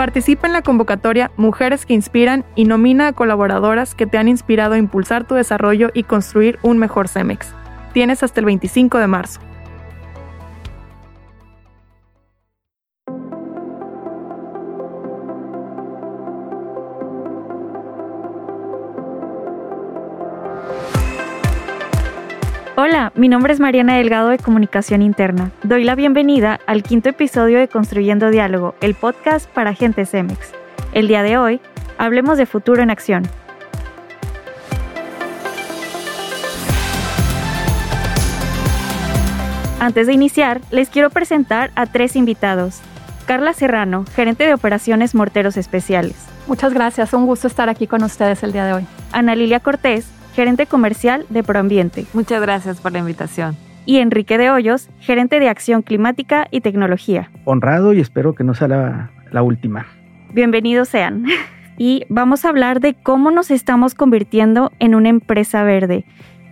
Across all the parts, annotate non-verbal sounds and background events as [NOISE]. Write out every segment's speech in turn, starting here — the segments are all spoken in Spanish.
Participa en la convocatoria Mujeres que Inspiran y nomina a colaboradoras que te han inspirado a impulsar tu desarrollo y construir un mejor CEMEX. Tienes hasta el 25 de marzo. Hola, mi nombre es Mariana Delgado de Comunicación Interna. Doy la bienvenida al quinto episodio de Construyendo Diálogo, el podcast para gente CEMEX. El día de hoy, hablemos de futuro en acción. Antes de iniciar, les quiero presentar a tres invitados. Carla Serrano, gerente de operaciones Morteros Especiales. Muchas gracias, un gusto estar aquí con ustedes el día de hoy. Ana Lilia Cortés, gerente comercial de Proambiente. Muchas gracias por la invitación. Y Enrique de Hoyos, gerente de acción climática y tecnología. Honrado y espero que no sea la, la última. Bienvenidos sean. [LAUGHS] Y vamos a hablar de cómo nos estamos convirtiendo en una empresa verde.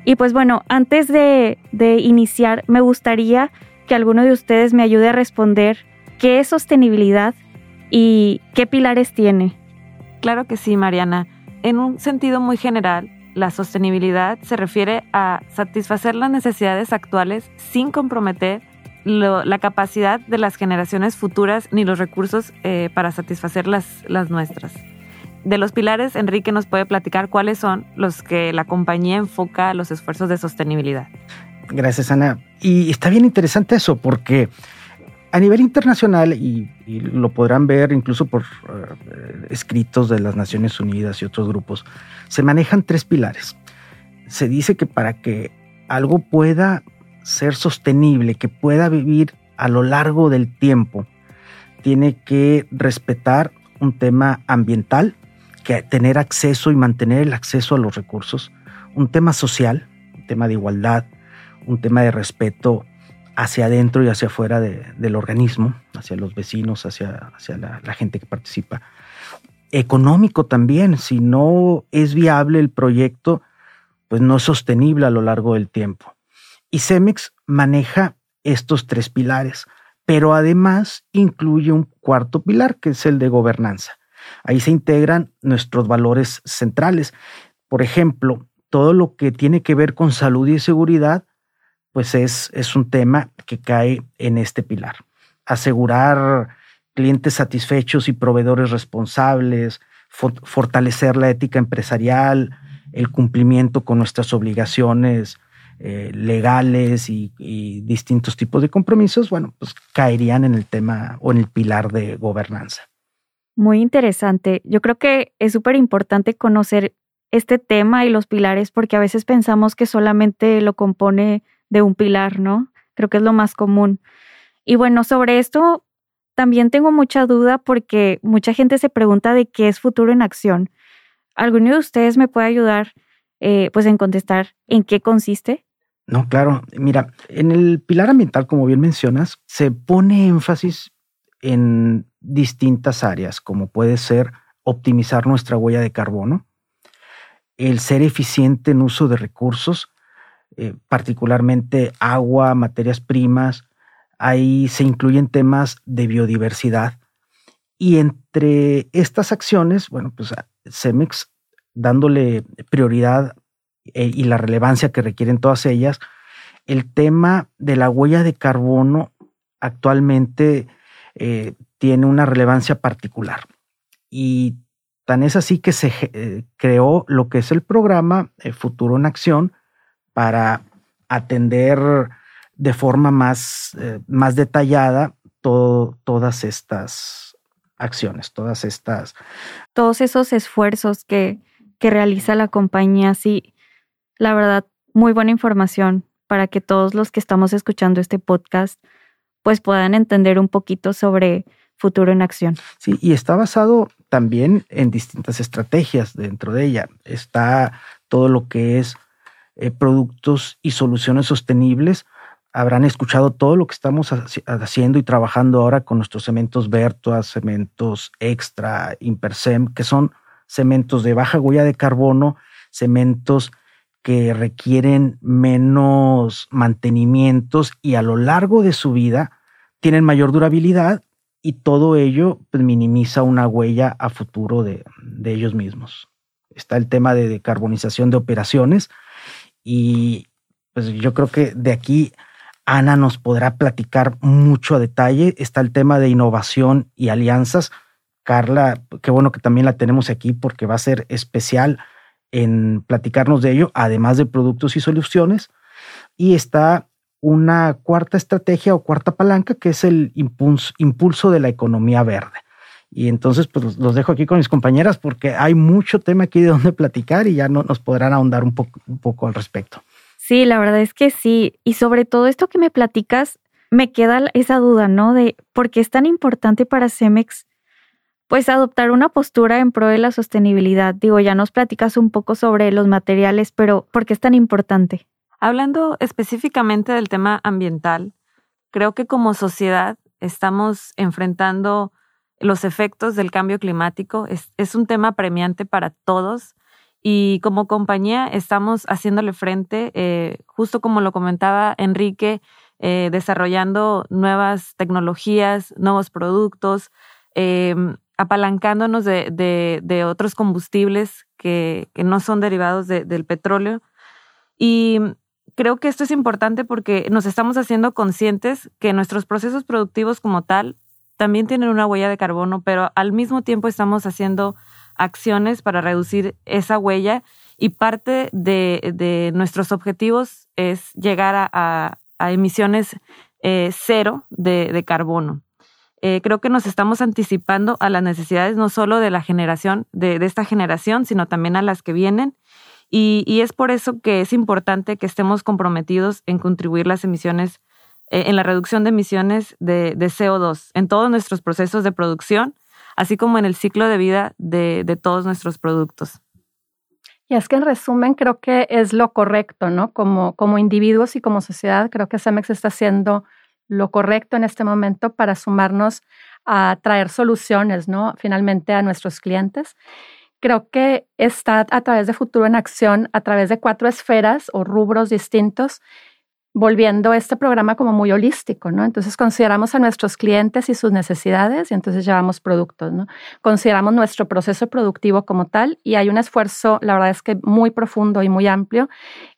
Y pues bueno, antes de, de iniciar, me gustaría que alguno de ustedes me ayude a responder qué es sostenibilidad y qué pilares tiene. Claro que sí, Mariana. En un sentido muy general, la sostenibilidad se refiere a satisfacer las necesidades actuales sin comprometer la capacidad de las generaciones futuras ni los recursos eh, para satisfacer las, las nuestras. De los pilares, Enrique nos puede platicar cuáles son los que la compañía enfoca los esfuerzos de sostenibilidad. Gracias, Ana. Y está bien interesante eso, porque a nivel internacional, y, lo podrán ver incluso por uh, escritos de las Naciones Unidas y otros grupos, se manejan tres pilares. Se dice que para que algo pueda ser sostenible, que pueda vivir a lo largo del tiempo, tiene que respetar un tema ambiental, que tener acceso y mantener el acceso a los recursos, un tema social, un tema de igualdad, un tema de respeto hacia adentro y hacia afuera de, del organismo, hacia los vecinos, hacia, hacia la, la, gente que participa. Económico también, si no es viable el proyecto, pues no es sostenible a lo largo del tiempo. Y Cemex maneja estos tres pilares, pero además incluye un cuarto pilar, que es el de gobernanza. Ahí se integran nuestros valores centrales. Por ejemplo, todo lo que tiene que ver con salud y seguridad, pues es, es un tema que cae en este pilar. Asegurar clientes satisfechos y proveedores responsables, fortalecer la ética empresarial, el cumplimiento con nuestras obligaciones eh, legales y, y, distintos tipos de compromisos, bueno, pues caerían en el tema o en el pilar de gobernanza. Muy interesante. Yo creo que es súper importante conocer este tema y los pilares porque a veces pensamos que solamente lo compone de un pilar, ¿no? Creo que es lo más común. Y bueno, sobre esto también tengo mucha duda porque mucha gente se pregunta de qué es futuro en acción. ¿Alguno de ustedes me puede ayudar eh, pues en contestar en qué consiste? No, claro. Mira, en el pilar ambiental, como bien mencionas, se pone énfasis en distintas áreas, como puede ser optimizar nuestra huella de carbono, el ser eficiente en uso de recursos, eh, particularmente agua, materias primas. Ahí se incluyen temas de biodiversidad. Y entre estas acciones, bueno, pues Cemex, dándole prioridad eh, y la relevancia que requieren todas ellas, el tema de la huella de carbono actualmente eh, tiene una relevancia particular. Y tan es así que se creó lo que es el programa Futuro en Acción para atender de forma más, eh, más detallada todo, todas estas acciones, todas estas... Todos esos esfuerzos que, que realiza la compañía, sí, la verdad, muy buena información para que todos los que estamos escuchando este podcast pues puedan entender un poquito sobre futuro en acción. Sí, y está basado también en distintas estrategias dentro de ella. Está todo lo que es eh, productos y soluciones sostenibles. Habrán escuchado todo lo que estamos haciendo y trabajando ahora con nuestros cementos Vertua, cementos Extra, Impersem, que son cementos de baja huella de carbono, cementos que requieren menos mantenimientos y a lo largo de su vida tienen mayor durabilidad y todo ello pues, minimiza una huella a futuro de, de ellos mismos. Está el tema de decarbonización de operaciones y pues yo creo que de aquí Ana nos podrá platicar mucho a detalle. Está el tema de innovación y alianzas. Carla, qué bueno que también la tenemos aquí porque va a ser especial en platicarnos de ello, además de productos y soluciones. Y está una cuarta estrategia o cuarta palanca que es el impulso, impulso de la economía verde. Y entonces, pues los dejo aquí con mis compañeras porque hay mucho tema aquí de donde platicar y ya no, nos podrán ahondar un poco, un poco al respecto. Sí, la verdad es que sí. Y sobre todo esto que me platicas, me queda esa duda, ¿no? De por qué es tan importante para Cemex, pues adoptar una postura en pro de la sostenibilidad. Digo, ya nos platicas un poco sobre los materiales, pero ¿por qué es tan importante? Hablando específicamente del tema ambiental, creo que como sociedad estamos enfrentando los efectos del cambio climático. Es, un tema premiante para todos y como compañía estamos haciéndole frente, eh, justo como lo comentaba Enrique, eh, desarrollando nuevas tecnologías, nuevos productos, em, apalancándonos de, otros combustibles que, no son derivados del petróleo. Y creo que esto es importante porque nos estamos haciendo conscientes que nuestros procesos productivos como tal también tienen una huella de carbono, pero al mismo tiempo estamos haciendo acciones para reducir esa huella y parte de, nuestros objetivos es llegar a, emisiones eh, cero de, carbono. Eh, creo que nos estamos anticipando a las necesidades no solo de la generación, de, esta generación, sino también a las que vienen. Y, es por eso que es importante que estemos comprometidos en contribuir las emisiones en la reducción de emisiones de, CO2 en todos nuestros procesos de producción, así como en el ciclo de vida de, todos nuestros productos. Y es que en resumen creo que es lo correcto, ¿no? Como, como individuos y como sociedad, creo que Cemex está haciendo lo correcto en este momento para sumarnos a traer soluciones, ¿no? Finalmente a nuestros clientes. Creo que está a través de Futuro en Acción, a través de cuatro esferas o rubros distintos volviendo este programa como muy holístico, ¿no? Entonces consideramos a nuestros clientes y sus necesidades y entonces llevamos productos, ¿no? Consideramos nuestro proceso productivo como tal y hay un esfuerzo, la verdad es que muy profundo y muy amplio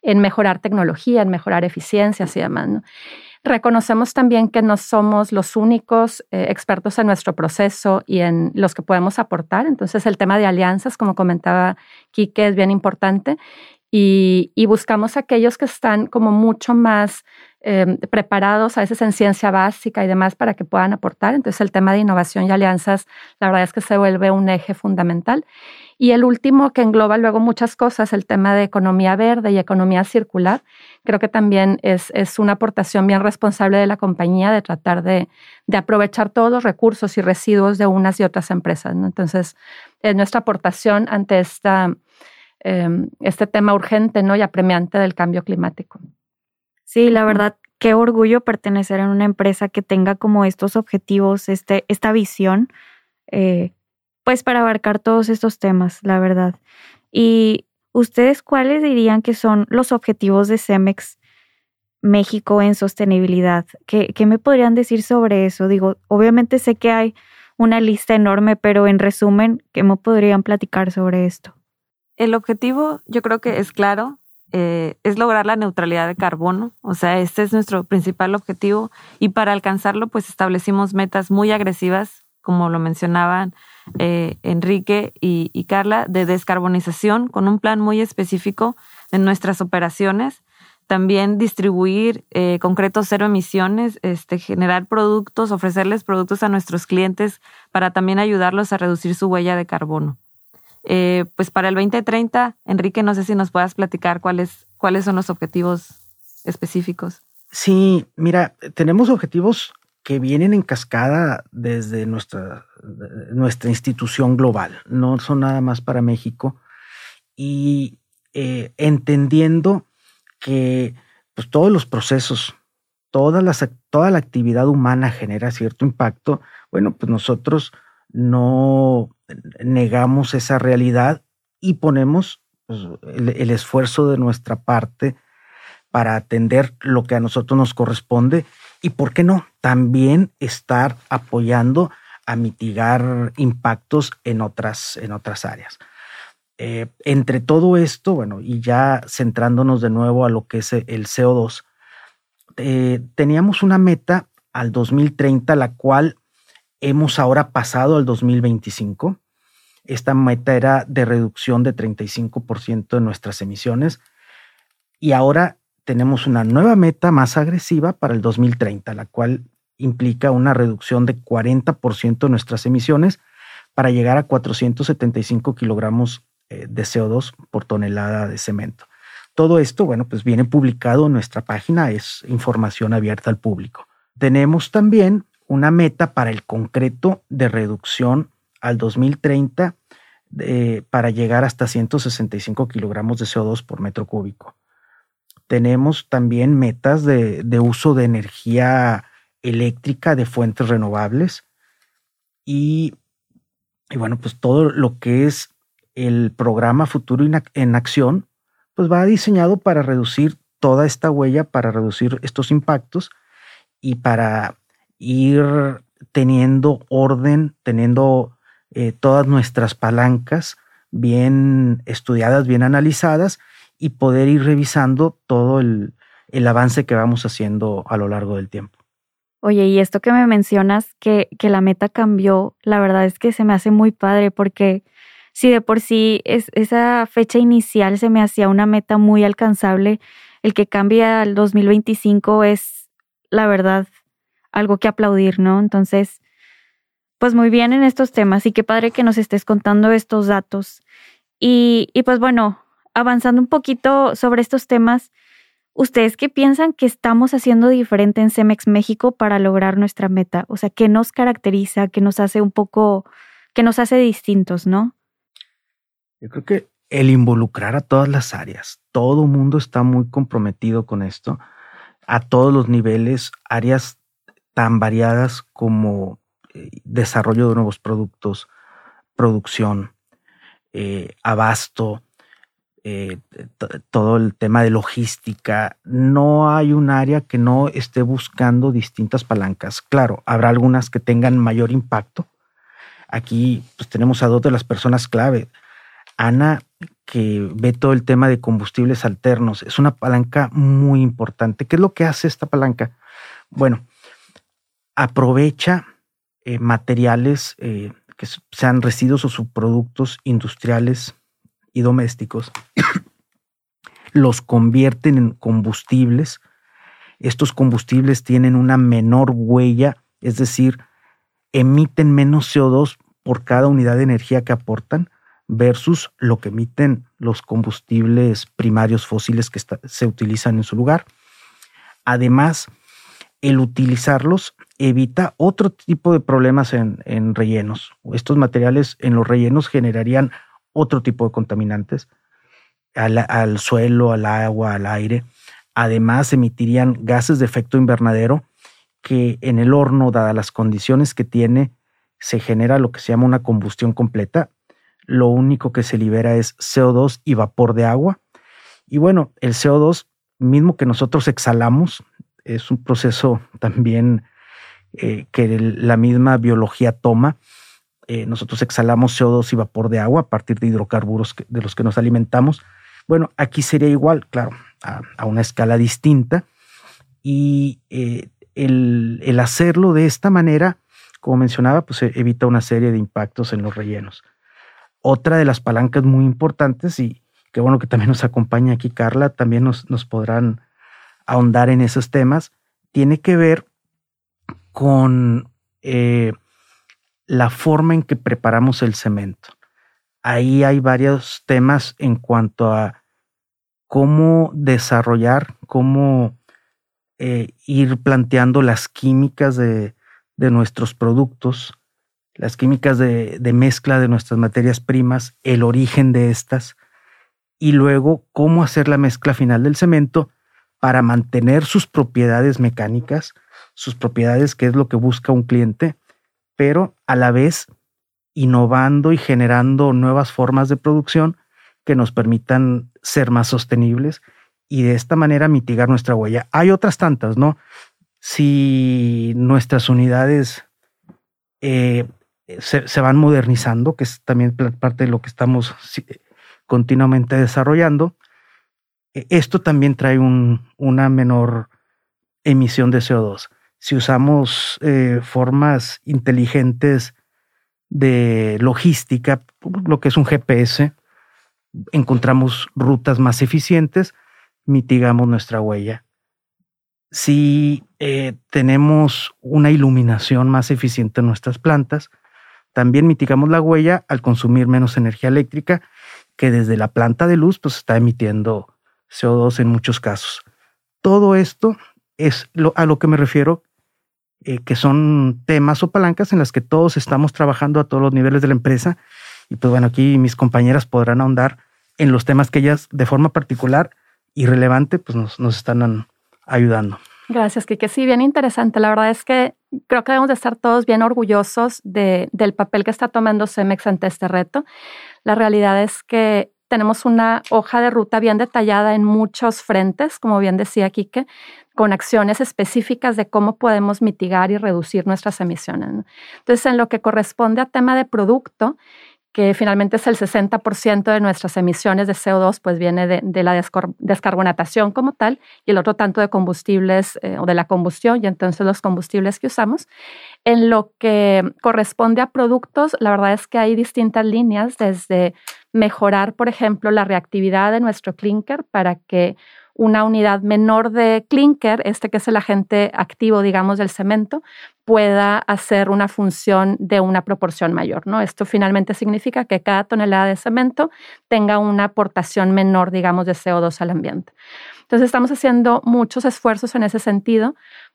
en mejorar tecnología, en mejorar eficiencias y demás, ¿no? Reconocemos también que no somos los únicos eh, expertos en nuestro proceso y en los que podemos aportar. Entonces, el tema de alianzas, como comentaba Quique, es bien importante y, buscamos aquellos que están como mucho más eh, preparados, a veces en ciencia básica y demás, para que puedan aportar. Entonces el tema de innovación y alianzas, la verdad es que se vuelve un eje fundamental. Y el último, que engloba luego muchas cosas, el tema de economía verde y economía circular, creo que también es, es una aportación bien responsable de la compañía de tratar de, de, aprovechar todos los recursos y residuos de unas y otras empresas. Entonces, es nuestra aportación ante esta Em, este tema urgente ¿no? y apremiante del cambio climático. Sí, la verdad, qué orgullo pertenecer a una empresa que tenga como estos objetivos, este, esta visión, eh, pues para abarcar todos estos temas, la verdad. Y ustedes, ¿cuáles dirían que son los objetivos de Cemex México en sostenibilidad? ¿Qué, ¿Qué, me podrían decir sobre eso? Digo, obviamente sé que hay una lista enorme, pero en resumen, ¿qué me podrían platicar sobre esto? El objetivo yo creo que es claro, eh, es lograr la neutralidad de carbono, o sea, este es nuestro principal objetivo y para alcanzarlo pues establecimos metas muy agresivas, como lo mencionaban eh, Enrique y, Carla, de descarbonización con un plan muy específico de nuestras operaciones, también distribuir eh, concretos cero emisiones, este, generar productos, ofrecerles productos a nuestros clientes para también ayudarlos a reducir su huella de carbono. Eh, pues para el 2030, Enrique, no sé si nos puedas platicar cuáles, cuáles son los objetivos específicos. Sí, mira, tenemos objetivos que vienen en cascada desde nuestra, nuestra institución global, no son nada más para México, y eh, entendiendo que pues, todos los procesos, toda, toda la actividad humana genera cierto impacto, bueno, pues nosotros no negamos esa realidad y ponemos pues, el, esfuerzo de nuestra parte para atender lo que a nosotros nos corresponde y, ¿por qué no?, también estar apoyando a mitigar impactos en otras, en otras áreas. Eh, entre todo esto, bueno, y ya centrándonos de nuevo a lo que es el CO2, eh, teníamos una meta al 2030, la cual hemos ahora pasado al 2025. Esta meta era de reducción de 35% de nuestras emisiones y ahora tenemos una nueva meta más agresiva para el 2030, la cual implica una reducción de 40% de nuestras emisiones para llegar a 475 kilogramos eh, de CO2 por tonelada de cemento. Todo esto, bueno, pues viene publicado en nuestra página, es información abierta al público. Tenemos también una meta para el concreto de reducción al 2030 para llegar hasta 165 kilogramos de CO2 por metro cúbico. Tenemos también metas de, uso de energía eléctrica de fuentes renovables y, y, bueno, pues todo lo que es el programa Futuro en Acción, pues va diseñado para reducir toda esta huella, para reducir estos impactos y para ir teniendo orden, teniendo eh, todas nuestras palancas bien estudiadas, bien analizadas y poder ir revisando todo el, avance que vamos haciendo a lo largo del tiempo. Oye, y esto que me mencionas, que, que la meta cambió, la verdad es que se me hace muy padre porque si de por sí es, esa fecha inicial se me hacía una meta muy alcanzable, el que cambie al 2025 es, la verdad, algo que aplaudir, ¿no? Entonces, pues muy bien en estos temas y qué padre que nos estés contando estos datos. Y, y pues bueno, avanzando un poquito sobre estos temas, ¿ustedes qué piensan que estamos haciendo diferente en Cemex México para lograr nuestra meta? O sea, ¿qué nos caracteriza, qué nos hace un poco, qué nos hace distintos, no? Yo creo que el involucrar a todas las áreas, todo mundo está muy comprometido con esto, a todos los niveles, áreas tan variadas como eh, desarrollo de nuevos productos, producción, eh, abasto, eh, todo el tema de logística, no hay un área que no esté buscando distintas palancas. Claro, habrá algunas que tengan mayor impacto. Aquí pues, tenemos a dos de las personas clave. Ana, que ve todo el tema de combustibles alternos, es una palanca muy importante. ¿Qué es lo que hace esta palanca? Bueno, aprovecha eh, materiales eh, que sean residuos o subproductos industriales y domésticos, [COUGHS] los convierten en combustibles. Estos combustibles tienen una menor huella, es decir, emiten menos CO2 por cada unidad de energía que aportan versus lo que emiten los combustibles primarios fósiles que se utilizan en su lugar. Además, el utilizarlos evita otro tipo de problemas en, en rellenos. Estos materiales en los rellenos generarían otro tipo de contaminantes al, suelo, al agua, al aire. Además, emitirían gases de efecto invernadero que en el horno, dadas las condiciones que tiene, se genera lo que se llama una combustión completa. Lo único que se libera es CO2 y vapor de agua. Y bueno, el CO2, mismo que nosotros exhalamos, es un proceso también eh, que la misma biología toma eh, nosotros exhalamos CO2 y vapor de agua a partir de hidrocarburos de los que nos alimentamos. Bueno, aquí sería igual, claro, a, una escala distinta. Y eh, el, hacerlo de esta manera, como mencionaba, pues evita una serie de impactos en los rellenos. Otra de las palancas muy importantes, y qué bueno que también nos acompaña aquí Carla, también nos, nos podrán ahondar en esos temas, tiene que ver con eh, la forma en que preparamos el cemento. Ahí hay varios temas en cuanto a cómo desarrollar, cómo eh, ir planteando las químicas de, nuestros productos, las químicas de, de, mezcla de nuestras materias primas, el origen de estas, y luego cómo hacer la mezcla final del cemento para mantener sus propiedades mecánicas, sus propiedades, que es lo que busca un cliente, pero a la vez innovando y generando nuevas formas de producción que nos permitan ser más sostenibles y de esta manera mitigar nuestra huella. Hay otras tantas, ¿no? Si nuestras unidades eh, se, van modernizando, que es también parte de lo que estamos continuamente desarrollando. E, esto también trae una menor emisión de CO2. Si usamos eh, formas inteligentes de logística, lo que es un GPS, encontramos rutas más eficientes, mitigamos nuestra huella. Si eh, tenemos una iluminación más eficiente en nuestras plantas, también mitigamos la huella al consumir menos energía eléctrica, que desde la planta de luz pues está emitiendo CO2 en muchos casos. Todo esto es a lo que me refiero, eh, que son temas o palancas en las que todos estamos trabajando a todos los niveles de la empresa. Y pues bueno, aquí mis compañeras podrán ahondar en los temas que ellas de forma particular y relevante pues nos, nos están ayudando. Gracias, Kike. Sí, bien interesante. La verdad es que creo que debemos de estar todos bien orgullosos de, del papel que está tomando Cemex ante este reto. La realidad es que tenemos una hoja de ruta bien detallada en muchos frentes, como bien decía Quique, con acciones específicas de cómo podemos mitigar y reducir nuestras emisiones. Entonces, en lo que corresponde a tema de producto, que finalmente es el 60% de nuestras emisiones de CO2, pues viene de, la descarbonatación como tal, y el otro tanto de combustibles eh, o de la combustión, y entonces los combustibles que usamos. En lo que corresponde a productos, la verdad es que hay distintas líneas, desde mejorar, por ejemplo, la reactividad de nuestro clinker para que una unidad menor de clinker, este que es el agente activo, digamos, del cemento, pueda hacer una función de una proporción mayor. ¿no? Esto finalmente significa que cada tonelada de cemento tenga una aportación menor, digamos, de CO2 al ambiente. Entonces, estamos haciendo muchos esfuerzos en ese sentido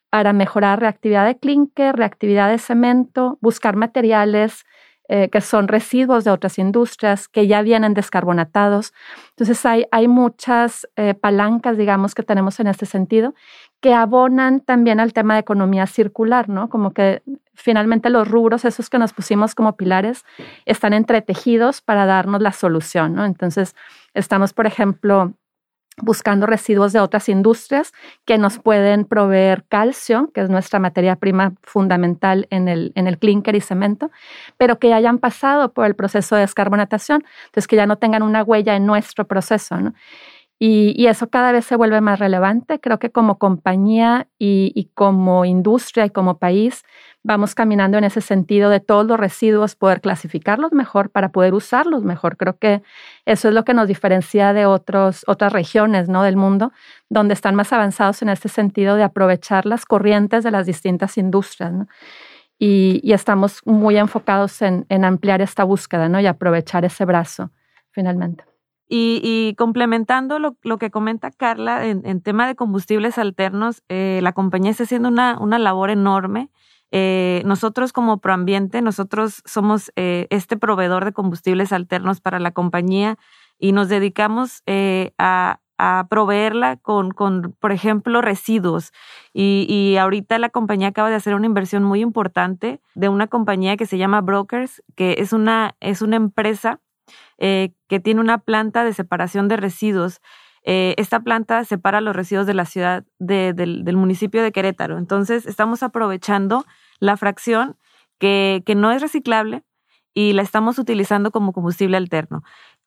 para mejorar reactividad de clinker, reactividad de cemento, buscar materiales eh, que son residuos de otras industrias que ya vienen descarbonatados. Entonces hay, hay muchas eh, palancas, digamos, que tenemos en este sentido, que abonan también al tema de economía circular, ¿no? Como que finalmente los rubros, esos que nos pusimos como pilares, están entretejidos para darnos la solución, ¿no? Entonces estamos, por ejemplo, buscando residuos de otras industrias que nos pueden proveer calcio, que es nuestra materia prima fundamental en el, en el clinker y cemento, pero que hayan pasado por el proceso de descarbonatación, entonces que ya no tengan una huella en nuestro proceso. ¿no? Y, eso cada vez se vuelve más relevante. Creo que como compañía y, como industria y como país vamos caminando en ese sentido de todos los residuos, poder clasificarlos mejor para poder usarlos mejor. Creo que eso es lo que nos diferencia de otros, otras regiones ¿no? del mundo, donde están más avanzados en este sentido de aprovechar las corrientes de las distintas industrias. Y, estamos muy enfocados en, en ampliar esta búsqueda ¿no? y aprovechar ese brazo finalmente. Y, complementando lo, que comenta Carla en, tema de combustibles alternos, eh, la compañía está haciendo una, una labor enorme. Eh, nosotros como Proambiente, nosotros somos eh, este proveedor de combustibles alternos para la compañía y nos dedicamos a, a, proveerla con, por ejemplo, residuos. Y, y, ahorita la compañía acaba de hacer una inversión muy importante de una compañía que se llama Brokers, que es una, es una empresa eh, que tiene una planta de separación de residuos. Eh, esta planta separa los residuos de la ciudad, del, municipio de Querétaro. Entonces, estamos aprovechando la fracción que, no es reciclable y la estamos utilizando como combustible alterno.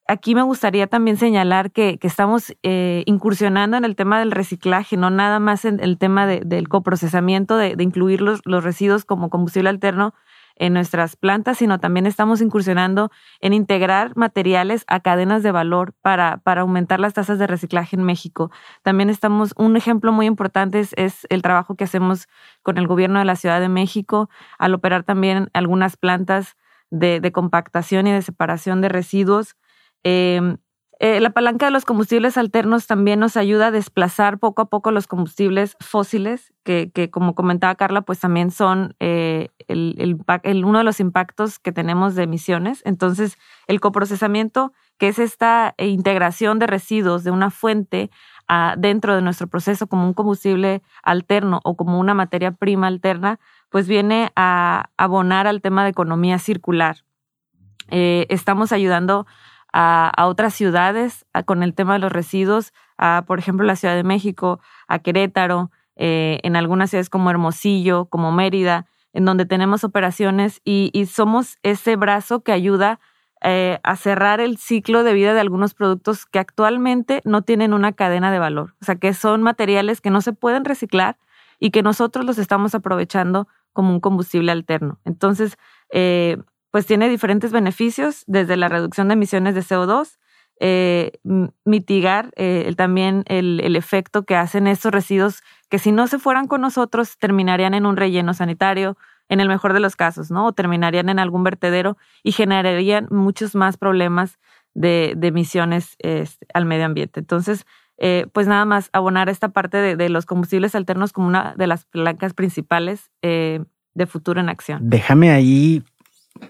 Aquí me gustaría también señalar que, estamos eh, incursionando en el tema del reciclaje, no nada más en el tema del coprocesamiento, de, incluir los, residuos como combustible alterno, en nuestras plantas, sino también estamos incursionando en integrar materiales a cadenas de valor para, para aumentar las tasas de reciclaje en México. También estamos, un ejemplo muy importante es, el trabajo que hacemos con el gobierno de la Ciudad de México al operar también algunas plantas de, compactación y de separación de residuos. Eh, eh, la palanca de los combustibles alternos también nos ayuda a desplazar poco a poco los combustibles fósiles, que, como comentaba Carla, pues también son eh, el, uno de los impactos que tenemos de emisiones. Entonces, el coprocesamiento, que es esta integración de residuos de una fuente dentro de nuestro proceso como un combustible alterno o como una materia prima alterna, pues viene a abonar al tema de economía circular. Eh, estamos ayudando a, otras ciudades con el tema de los residuos, a, por ejemplo, la Ciudad de México, a Querétaro, eh, en algunas ciudades como Hermosillo, como Mérida, en donde tenemos operaciones y, somos ese brazo que ayuda eh, a cerrar el ciclo de vida de algunos productos que actualmente no tienen una cadena de valor, o sea, que son materiales que no se pueden reciclar y que nosotros los estamos aprovechando como un combustible alterno. Entonces, eh, pues tiene diferentes beneficios, desde la reducción de emisiones de CO2, eh, mitigar eh, también el, el, efecto que hacen estos residuos que si no se fueran con nosotros terminarían en un relleno sanitario, en el mejor de los casos, ¿no? O terminarían en algún vertedero y generarían muchos más problemas de, emisiones este, al medio ambiente. Entonces, eh, pues nada más abonar esta parte de, de, los combustibles alternos como una de las palancas principales de futuro en acción. Déjame ahí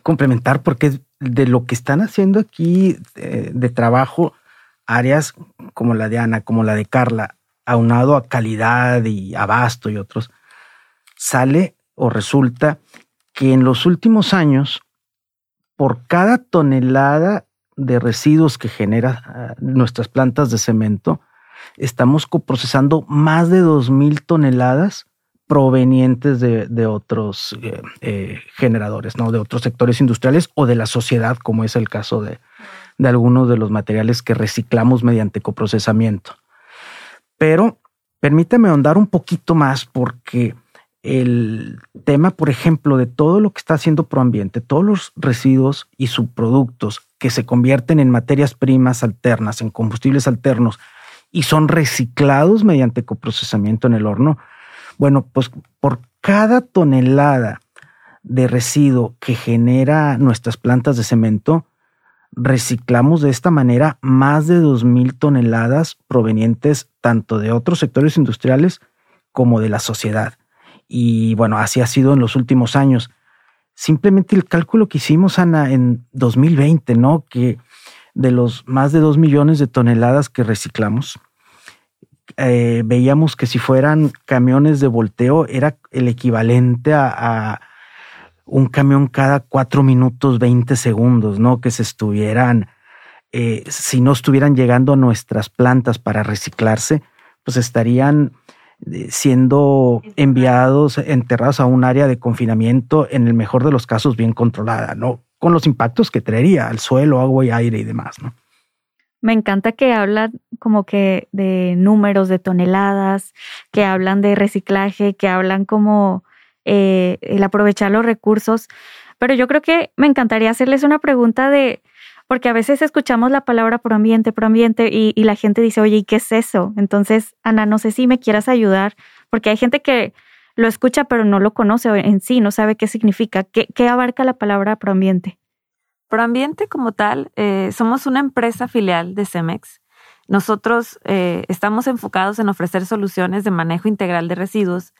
complementar porque de lo que están haciendo aquí eh, de, trabajo, áreas como la de Ana, como la de Carla, aunado a calidad y abasto y otros, sale o resulta que en los últimos años, por cada tonelada de residuos que genera ah, nuestras plantas de cemento, estamos coprocesando más de 2.000 toneladas provenientes de, otros eh, eh, generadores, ¿no? de otros sectores industriales o de la sociedad, como es el caso de, de algunos de los materiales que reciclamos mediante coprocesamiento. Pero permítame ahondar un poquito más porque el tema, por ejemplo, de todo lo que está haciendo Proambiente, todos los residuos y subproductos que se convierten en materias primas alternas, en combustibles alternos y son reciclados mediante coprocesamiento en el horno, bueno, pues por cada tonelada de residuo que genera nuestras plantas de cemento, reciclamos de esta manera más de 2.000 toneladas provenientes tanto de otros sectores industriales como de la sociedad. Y bueno, así ha sido en los últimos años. Simplemente el cálculo que hicimos, Ana, en 2020, ¿no? Que de los más de 2 millones de toneladas que reciclamos, eh, veíamos que si fueran camiones de volteo era el equivalente a, un camión cada cuatro minutos 20 segundos, ¿no? Que se estuvieran, eh, si no estuvieran llegando a nuestras plantas para reciclarse, pues estarían eh, siendo enviados, enterrados a un área de confinamiento, en el mejor de los casos bien controlada, ¿no? Con los impactos que traería al suelo, agua y aire y demás, ¿no? Me encanta que hablan como que de números de toneladas, que hablan de reciclaje, que hablan como eh, el aprovechar los recursos. Pero yo creo que me encantaría hacerles una pregunta de, porque a veces escuchamos la palabra proambiente, proambiente y, la gente dice, oye, ¿y qué es eso? Entonces, Ana, no sé si me quieras ayudar, porque hay gente que lo escucha pero no lo conoce en sí, no sabe qué significa. ¿Qué, qué abarca la palabra proambiente? Proambiente como tal, eh, somos una empresa filial de Cemex. Nosotros eh, estamos enfocados en ofrecer soluciones de manejo integral de residuos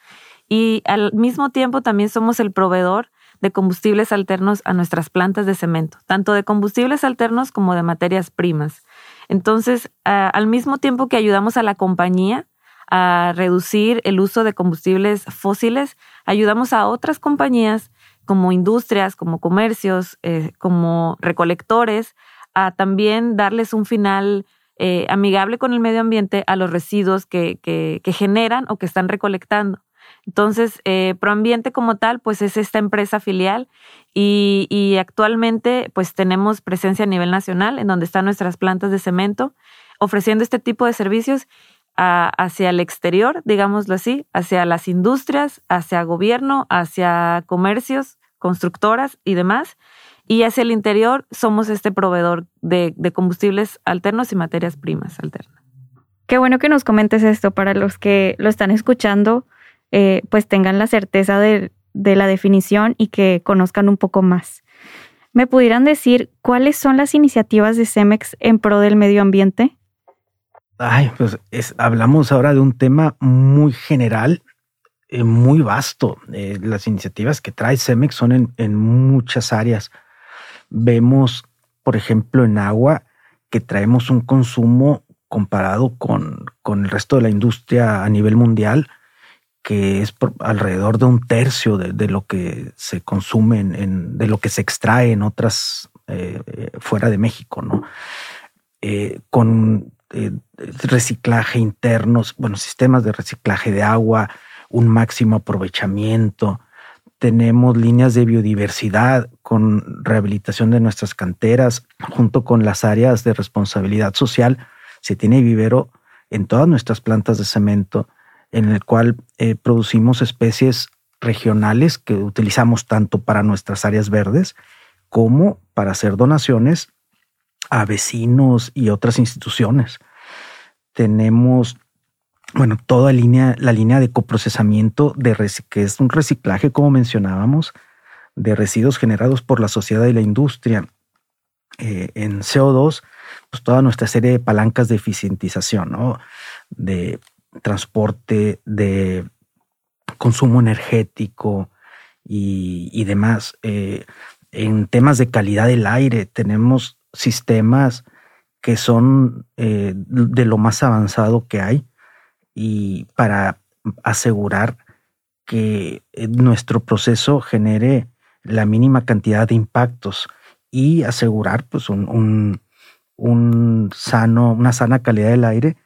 y al mismo tiempo también somos el proveedor de combustibles alternos a nuestras plantas de cemento, tanto de combustibles alternos como de materias primas. Entonces, al mismo tiempo que ayudamos a la compañía a reducir el uso de combustibles fósiles, ayudamos a otras compañías como industrias, como comercios, eh, como recolectores, a también darles un final eh, amigable con el medio ambiente a los residuos que, que, generan o que están recolectando. Entonces, eh, Proambiente como tal, pues es esta empresa filial y, y, actualmente pues tenemos presencia a nivel nacional en donde están nuestras plantas de cemento ofreciendo este tipo de servicios hacia el exterior, digámoslo así, hacia las industrias, hacia gobierno, hacia comercios, constructoras y demás. Y hacia el interior somos este proveedor de, combustibles alternos y materias primas alternas. Qué bueno que nos comentes esto para los que lo están escuchando, eh, pues tengan la certeza de, de la definición y que conozcan un poco más. ¿Me pudieran decir cuáles son las iniciativas de CEMEX en pro del medio ambiente? Ay, pues hablamos ahora de un tema muy general eh, muy vasto. Eh, las iniciativas que trae Cemex son en, muchas áreas. Vemos, por ejemplo, en agua que traemos un consumo comparado con, con el resto de la industria a nivel mundial, que es alrededor de un tercio de, lo que se consume, en, de lo que se extrae en otras eh, fuera de México, ¿no? con reciclaje internos, bueno, sistemas de reciclaje de agua, un máximo aprovechamiento, tenemos líneas de biodiversidad con rehabilitación de nuestras canteras, junto con las áreas de responsabilidad social. Se tiene vivero en todas nuestras plantas de cemento, en el cual eh, producimos especies regionales que utilizamos tanto para nuestras áreas verdes como para hacer donaciones a vecinos y otras instituciones. Tenemos, bueno, toda línea, la línea de coprocesamiento de que es un reciclaje, como mencionábamos, de residuos generados por la sociedad y la industria. Eh, en CO2, pues toda nuestra serie de palancas de eficientización, ¿no? De transporte, de consumo energético y, demás. Eh, en temas de calidad del aire, tenemos sistemas que son eh, de lo más avanzado que hay y para asegurar que eh, nuestro proceso genere la mínima cantidad de impactos y asegurar pues un, un sano, una sana calidad del aire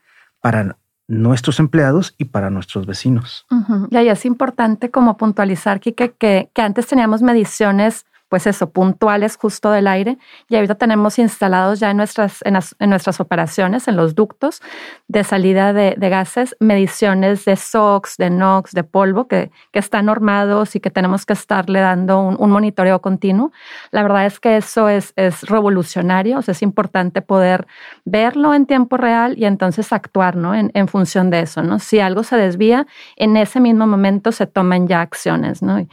para nuestros empleados y para nuestros vecinos. Y ahí es importante como puntualizar, que, que antes teníamos mediciones pues eso, puntuales justo del aire. Y ahorita tenemos instalados ya en nuestras, en, nuestras operaciones, en los ductos de salida de, gases, mediciones de SOx, de NOx, de polvo, que, que, están normados y que tenemos que estarle dando un, monitoreo continuo. La verdad es que eso es, es revolucionario, o sea, es importante poder verlo en tiempo real y entonces actuar ¿no? en, función de eso. ¿no? Si algo se desvía, en ese mismo momento se toman ya acciones. ¿no?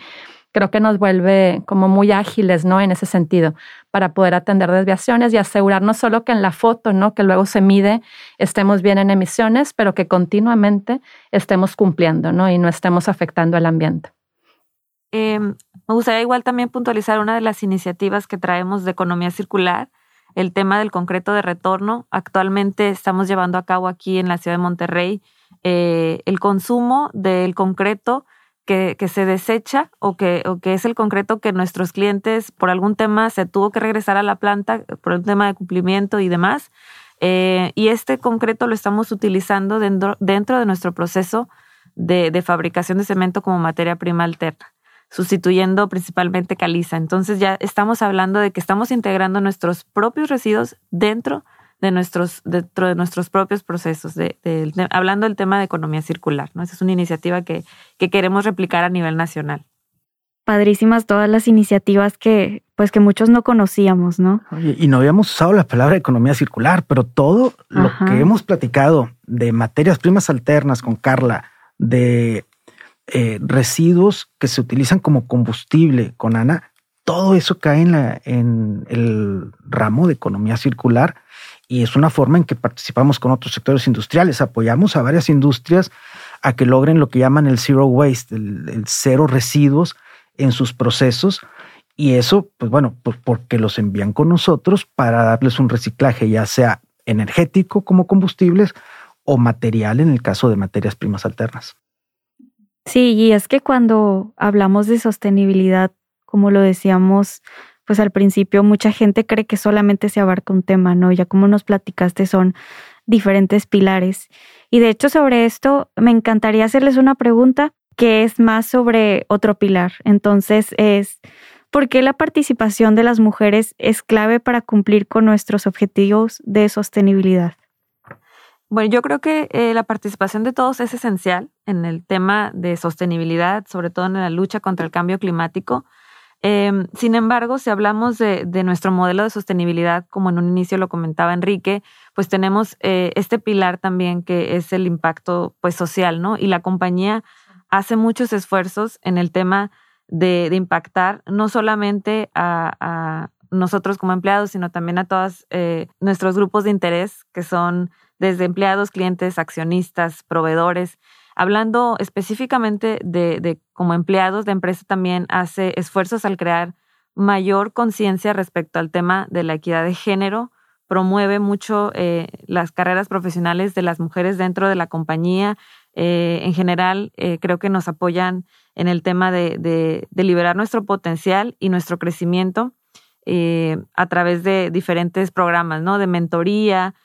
Creo que nos vuelve como muy ágiles, ¿no? En ese sentido, para poder atender desviaciones y asegurar no solo que en la foto, ¿no? Que luego se mide, estemos bien en emisiones, pero que continuamente estemos cumpliendo, ¿no? Y no estemos afectando al ambiente. Em, me gustaría igual también puntualizar una de las iniciativas que traemos de economía circular, el tema del concreto de retorno. Actualmente estamos llevando a cabo aquí en la ciudad de Monterrey eh, el consumo del concreto que, se desecha o que, o que es el concreto que nuestros clientes por algún tema se tuvo que regresar a la planta por un tema de cumplimiento y demás. Eh, y este concreto lo estamos utilizando dentro, dentro de nuestro proceso de, de, fabricación de cemento como materia prima alterna, sustituyendo principalmente caliza. Entonces ya estamos hablando de que estamos integrando nuestros propios residuos dentro de nuestros, dentro de nuestros propios procesos, de, hablando del tema de economía circular. ¿no? Esa es una iniciativa que, que queremos replicar a nivel nacional. Padrísimas todas las iniciativas que, pues que muchos no conocíamos, ¿no? y no habíamos usado la palabra economía circular, pero todo lo que hemos platicado de materias primas alternas con Carla, de eh, residuos que se utilizan como combustible con Ana, todo eso cae en, la, en el ramo de economía circular y es una forma en que participamos con otros sectores industriales. Apoyamos a varias industrias a que logren lo que llaman el zero waste, el, cero residuos en sus procesos. Y eso, pues bueno, pues porque los envían con nosotros para darles un reciclaje, ya sea energético como combustibles o material en el caso de materias primas alternas. Sí, y es que cuando hablamos de sostenibilidad, como lo decíamos pues al principio mucha gente cree que solamente se abarca un tema, ¿no? Ya como nos platicaste, son diferentes pilares. Y de hecho sobre esto me encantaría hacerles una pregunta que es más sobre otro pilar. Entonces es, ¿por qué la participación de las mujeres es clave para cumplir con nuestros objetivos de sostenibilidad? Bueno, yo creo que eh, la participación de todos es esencial en el tema de sostenibilidad, sobre todo en la lucha contra el cambio climático. Em, sin embargo, si hablamos de, nuestro modelo de sostenibilidad, como en un inicio lo comentaba Enrique, pues tenemos eh, este pilar también que es el impacto pues, social, ¿no? Y la compañía hace muchos esfuerzos en el tema de, impactar no solamente a, nosotros como empleados, sino también a todos eh, nuestros grupos de interés, que son desde empleados, clientes, accionistas, proveedores. Hablando específicamente de, como empleados, la empresa también hace esfuerzos al crear mayor conciencia respecto al tema de la equidad de género, promueve mucho eh, las carreras profesionales de las mujeres dentro de la compañía. Eh, en general, eh, creo que nos apoyan en el tema de, liberar nuestro potencial y nuestro crecimiento a través de diferentes programas, ¿no? De mentoría,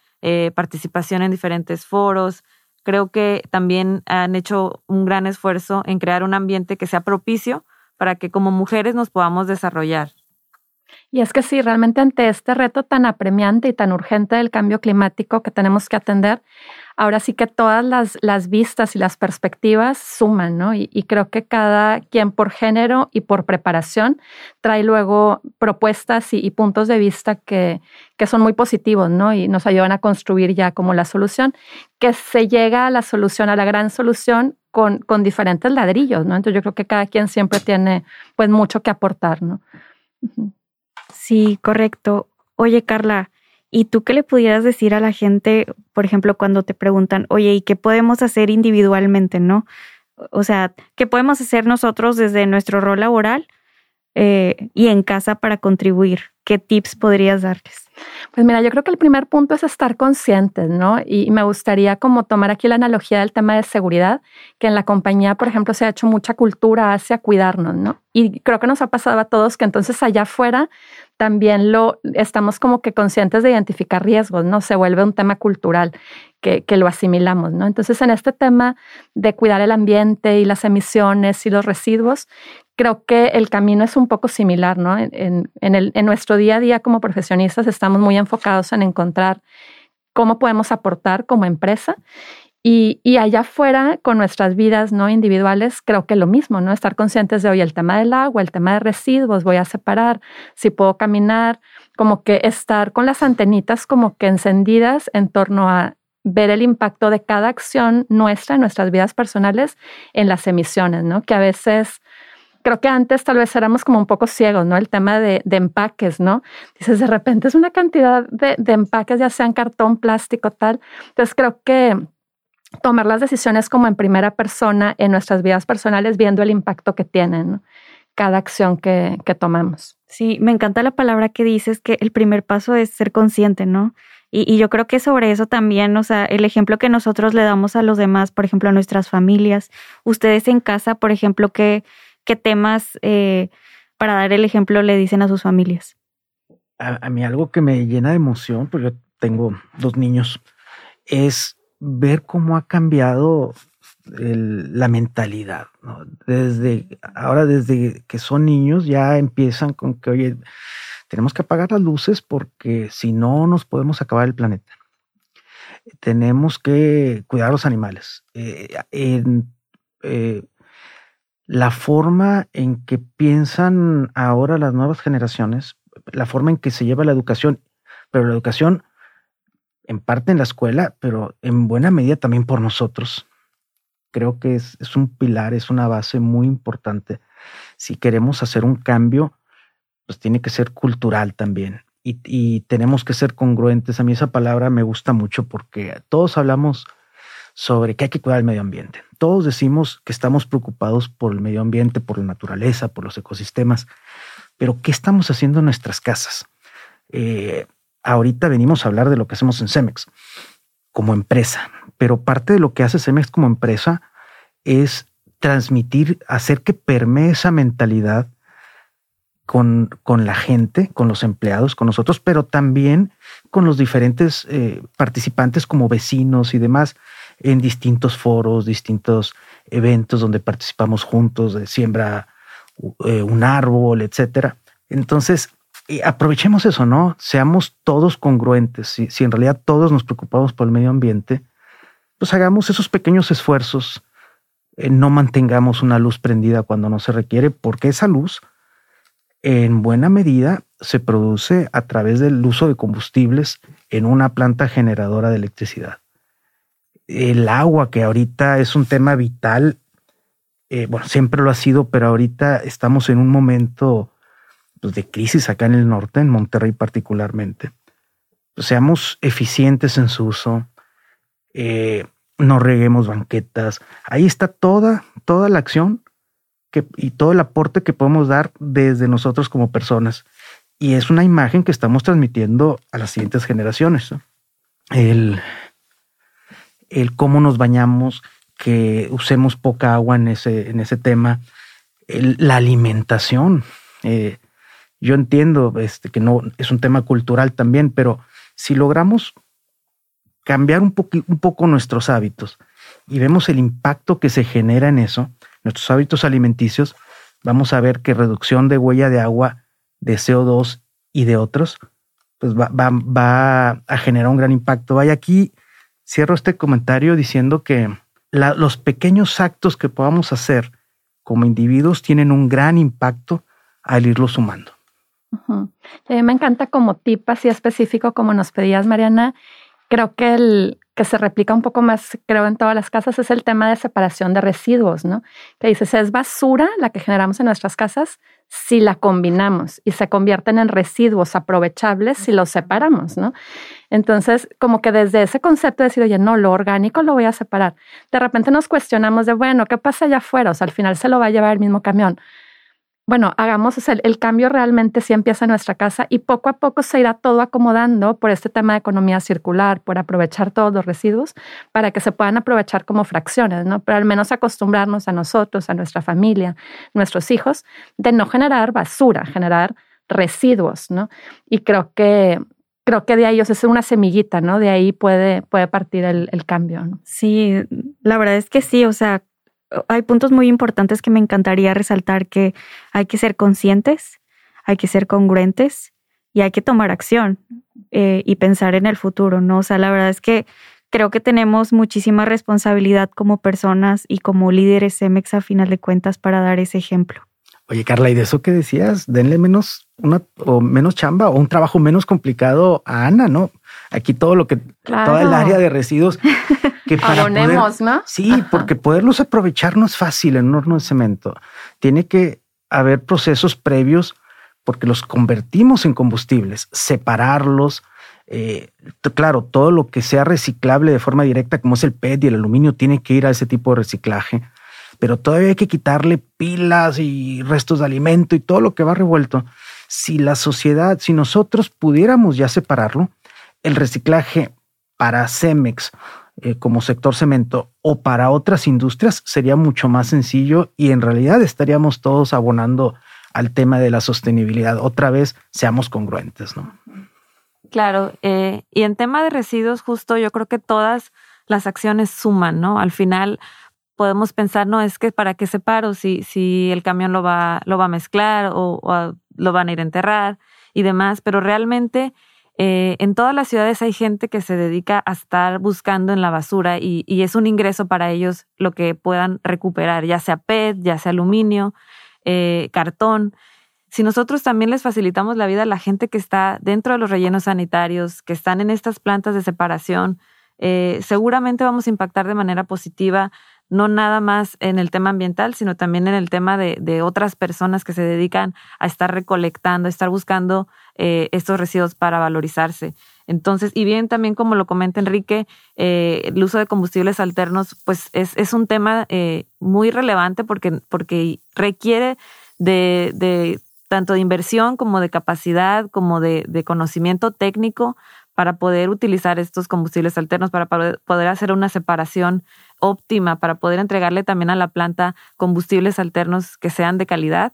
participación en diferentes foros, Creo que también han hecho un gran esfuerzo en crear un ambiente que sea propicio para que como mujeres nos podamos desarrollar. Y es que sí, realmente ante este reto tan apremiante y tan urgente del cambio climático que tenemos que atender, ahora sí que todas las, las vistas y las perspectivas suman, ¿no? Y, creo que cada quien por género y por preparación trae luego propuestas y, puntos de vista que, que, son muy positivos, ¿no? Y nos ayudan a construir ya como la solución, que se llega a la solución, a la gran solución con, con diferentes ladrillos, ¿no? Entonces yo creo que cada quien siempre tiene pues mucho que aportar, ¿no? Sí, correcto. Oye, Carla, ¿y tú qué le pudieras decir a la gente, por ejemplo, cuando te preguntan, oye, ¿y qué podemos hacer individualmente, no? O sea, ¿qué podemos hacer nosotros desde nuestro rol laboral eh, y en casa para contribuir? ¿Qué tips podrías darles? Pues mira, yo creo que el primer punto es estar conscientes, ¿no? Y me gustaría como tomar aquí la analogía del tema de seguridad, que en la compañía, por ejemplo, se ha hecho mucha cultura hacia cuidarnos, ¿no? Y creo que nos ha pasado a todos que entonces allá afuera también lo estamos como que conscientes de identificar riesgos, ¿no? Se vuelve un tema cultural que, que, lo asimilamos, ¿no? Entonces, en este tema de cuidar el ambiente y las emisiones y los residuos, creo que el camino es un poco similar, ¿no? En, en, el, en nuestro día a día como profesionistas estamos muy enfocados en encontrar cómo podemos aportar como empresa y, y, allá afuera, con nuestras vidas no individuales, creo que lo mismo, ¿no? Estar conscientes de hoy el tema del agua, el tema de residuos, voy a separar, si puedo caminar, como que estar con las antenitas como que encendidas en torno a ver el impacto de cada acción nuestra en nuestras vidas personales en las emisiones, ¿no? Que a veces creo que antes tal vez éramos como un poco ciegos, ¿no? El tema de, empaques, ¿no? Dices, de repente es una cantidad de, de, empaques, ya sean cartón, plástico, tal. Entonces creo que tomar las decisiones como en primera persona en nuestras vidas personales, viendo el impacto que tienen cada acción que, que tomamos. Sí, me encanta la palabra que dices, que el primer paso es ser consciente, ¿no? Y, y, yo creo que sobre eso también, o sea, el ejemplo que nosotros le damos a los demás, por ejemplo, a nuestras familias, ustedes en casa, por ejemplo, ¿qué, qué temas, eh, para dar el ejemplo, le dicen a sus familias? A, a, mí algo que me llena de emoción, porque yo tengo dos niños, es ver cómo ha cambiado la mentalidad. Desde ahora, desde que son niños, ya empiezan con que, oye, tenemos que apagar las luces porque si no nos podemos acabar el planeta. Tenemos que cuidar a los animales. Eh, en, eh, la forma en que piensan ahora las nuevas generaciones, la forma en que se lleva la educación, pero la educación en parte en la escuela, pero en buena medida también por nosotros. Creo que es, es un pilar, es una base muy importante. Si queremos hacer un cambio, pues tiene que ser cultural también. Y, y, tenemos que ser congruentes. A mí esa palabra me gusta mucho porque todos hablamos sobre que hay que cuidar el medio ambiente. Todos decimos que estamos preocupados por el medio ambiente, por la naturaleza, por los ecosistemas, pero ¿qué estamos haciendo en nuestras casas? Eh, ahorita venimos a hablar de lo que hacemos en Cemex como empresa, pero parte de lo que hace Cemex como empresa es transmitir, hacer que permee esa mentalidad con, con la gente, con los empleados, con nosotros, pero también con los diferentes eh, participantes como vecinos y demás en distintos foros, distintos eventos donde participamos juntos, de siembra eh, un árbol, etcétera. Entonces, aprovechemos eso, ¿no? Seamos todos congruentes. Si, si en realidad todos nos preocupamos por el medio ambiente, pues hagamos esos pequeños esfuerzos. Eh, no mantengamos una luz prendida cuando no se requiere, porque esa luz, en buena medida, se produce a través del uso de combustibles en una planta generadora de electricidad. El agua, que ahorita es un tema vital, eh, bueno, siempre lo ha sido, pero ahorita estamos en un momento pues, de crisis acá en el norte, en Monterrey particularmente. seamos eficientes en su uso, eh, no reguemos banquetas. Ahí está toda, toda la acción que, y todo el aporte que podemos dar desde nosotros como personas. Y es una imagen que estamos transmitiendo a las siguientes generaciones. El, el cómo nos bañamos, que usemos poca agua en ese, en ese tema, la alimentación. Eh, yo entiendo este, que no es un tema cultural también, pero si logramos cambiar un, un poco nuestros hábitos y vemos el impacto que se genera en eso, nuestros hábitos alimenticios, vamos a ver que reducción de huella de agua, de CO2 y de otros, pues va, a generar un gran impacto. Vaya, aquí cierro este comentario diciendo que los pequeños actos que podamos hacer como individuos tienen un gran impacto al irlos sumando. A mí me encanta como tip así específico como nos pedías, Mariana. Creo que el, que se replica un poco más, creo, en todas las casas, es el tema de separación de residuos, ¿no? Que dices, es basura la que generamos en nuestras casas si la combinamos y se convierten en residuos aprovechables si los separamos, ¿no? Entonces, como que desde ese concepto de decir, oye, no, lo orgánico lo voy a separar, de repente nos cuestionamos de, bueno, ¿qué pasa allá afuera? O sea, al final se lo va a llevar el mismo camión bueno, hagamos el, cambio realmente sí empieza en nuestra casa y poco a poco se irá todo acomodando por este tema de economía circular, por aprovechar todos los residuos para que se puedan aprovechar como fracciones, ¿no? Pero al menos acostumbrarnos a nosotros, a nuestra familia, nuestros hijos, de no generar basura, generar residuos, ¿no? Y creo que creo que de ahí, o sea, es una semillita, ¿no? De ahí puede, puede partir el, el cambio, ¿no? Sí, la verdad es que sí, o sea, hay puntos muy importantes que me encantaría resaltar que hay que ser conscientes, hay que ser congruentes y hay que tomar acción eh, y pensar en el futuro, ¿no? O sea, la verdad es que creo que tenemos muchísima responsabilidad como personas y como líderes CEMEX a final de cuentas para dar ese ejemplo. Oye, Carla, y de eso que decías, denle menos una o menos chamba o un trabajo menos complicado a Ana, ¿no? Aquí todo lo que, toda el área de residuos [LAUGHS] que para ¿no? Sí, porque poderlos aprovechar no es fácil en un horno de cemento. Tiene que haber procesos previos porque los convertimos en combustibles, separarlos. Eh, claro, todo lo que sea reciclable de forma directa, como es el PET y el aluminio, tiene que ir a ese tipo de reciclaje pero todavía hay que quitarle pilas y restos de alimento y todo lo que va revuelto. Si la sociedad, si nosotros pudiéramos ya separarlo, el reciclaje para Cemex eh, como sector cemento o para otras industrias sería mucho más sencillo y en realidad estaríamos todos abonando al tema de la sostenibilidad. Otra vez, seamos congruentes, ¿no? Claro, eh, y en tema de residuos, justo yo creo que todas las acciones suman, ¿no? Al final, podemos pensar, no, es que para qué separo si, si el camión lo va, lo va a mezclar o, lo van a ir a enterrar y demás, pero realmente eh, en todas las ciudades hay gente que se dedica a estar buscando en la basura y, y, es un ingreso para ellos lo que puedan recuperar, ya sea PET, ya sea aluminio, eh, cartón. Si nosotros también les facilitamos la vida a la gente que está dentro de los rellenos sanitarios, que están en estas plantas de separación, eh, seguramente vamos a impactar de manera positiva no nada más en el tema ambiental, sino también en el tema de, otras personas que se dedican a estar recolectando, a estar buscando eh, estos residuos para valorizarse. Entonces, y bien también como lo comenta Enrique, eh, el uso de combustibles alternos, pues es, un tema eh, muy relevante porque, porque requiere de, de, tanto de inversión como de capacidad, como de, de conocimiento técnico para poder utilizar estos combustibles alternos, para poder hacer una separación óptima, para poder entregarle también a la planta combustibles alternos que sean de calidad.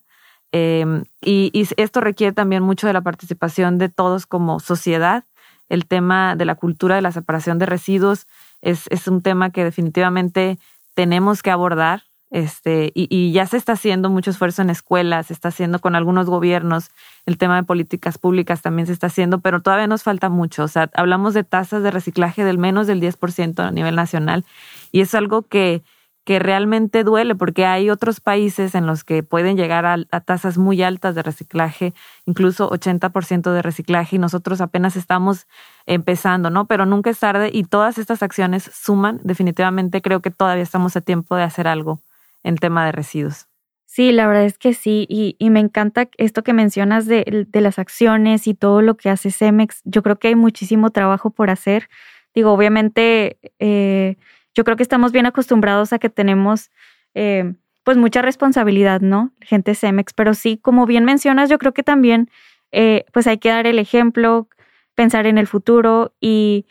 Em, y, esto requiere también mucho de la participación de todos como sociedad. El tema de la cultura de la separación de residuos es, es un tema que definitivamente tenemos que abordar este, y, ya se está haciendo mucho esfuerzo en escuelas, se está haciendo con algunos gobiernos, el tema de políticas públicas también se está haciendo, pero todavía nos falta mucho. O sea, hablamos de tasas de reciclaje del menos del 10% a nivel nacional y es algo que, que realmente duele porque hay otros países en los que pueden llegar a, a tasas muy altas de reciclaje, incluso 80% de reciclaje y nosotros apenas estamos empezando, ¿no? Pero nunca es tarde y todas estas acciones suman. Definitivamente creo que todavía estamos a tiempo de hacer algo en tema de residuos. Sí, la verdad es que sí, y, me encanta esto que mencionas de, de, las acciones y todo lo que hace Cemex. Yo creo que hay muchísimo trabajo por hacer. Digo, obviamente, eh, yo creo que estamos bien acostumbrados a que tenemos eh, pues mucha responsabilidad, ¿no? Gente Cemex, pero sí, como bien mencionas, yo creo que también eh, pues hay que dar el ejemplo, pensar en el futuro y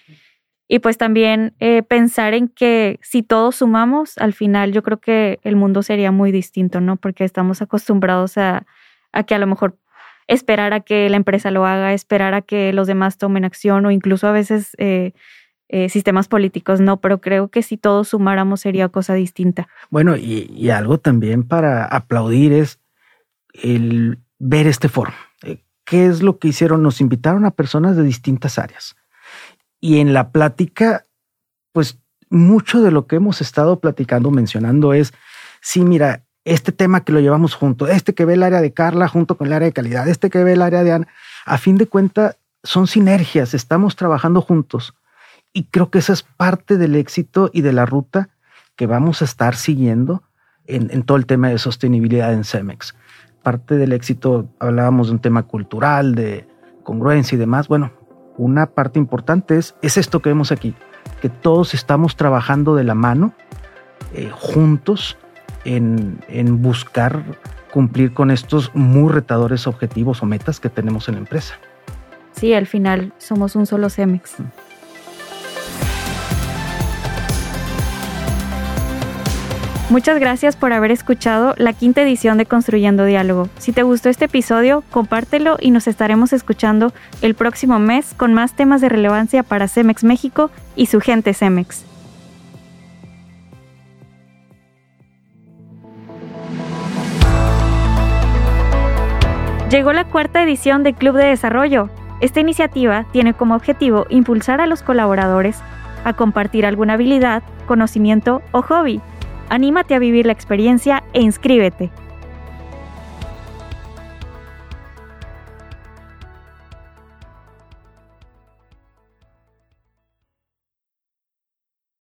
y pues también eh, pensar en que si todos sumamos, al final yo creo que el mundo sería muy distinto, ¿no? Porque estamos acostumbrados a, a que a lo mejor esperar a que la empresa lo haga, esperar a que los demás tomen acción o incluso a veces eh, eh, sistemas políticos, no, pero creo que si todos sumáramos sería cosa distinta. Bueno, y, y algo también para aplaudir es el ver este foro. ¿Qué es lo que hicieron? Nos invitaron a personas de distintas áreas. Y en la plática, pues mucho de lo que hemos estado platicando, mencionando es, sí, mira, este tema que lo llevamos junto, este que ve el área de Carla junto con el área de calidad, este que ve el área de Ana, a fin de cuentas son sinergias, estamos trabajando juntos. Y creo que esa es parte del éxito y de la ruta que vamos a estar siguiendo en, todo el tema de sostenibilidad en Cemex. Parte del éxito, hablábamos de un tema cultural, de congruencia y demás. Bueno, una parte importante es, es esto que vemos aquí, que todos estamos trabajando de la mano, eh, juntos, en, en buscar cumplir con estos muy retadores objetivos o metas que tenemos en la empresa. Sí, al final somos un solo Cemex. Muchas gracias por haber escuchado la quinta edición de Construyendo Diálogo. Si te gustó este episodio, compártelo y nos estaremos escuchando el próximo mes con más temas de relevancia para Cemex México y su gente Cemex. Llegó la cuarta edición de Club de Desarrollo. Esta iniciativa tiene como objetivo impulsar a los colaboradores a compartir alguna habilidad, conocimiento o hobby Anímate a vivir la experiencia e inscríbete.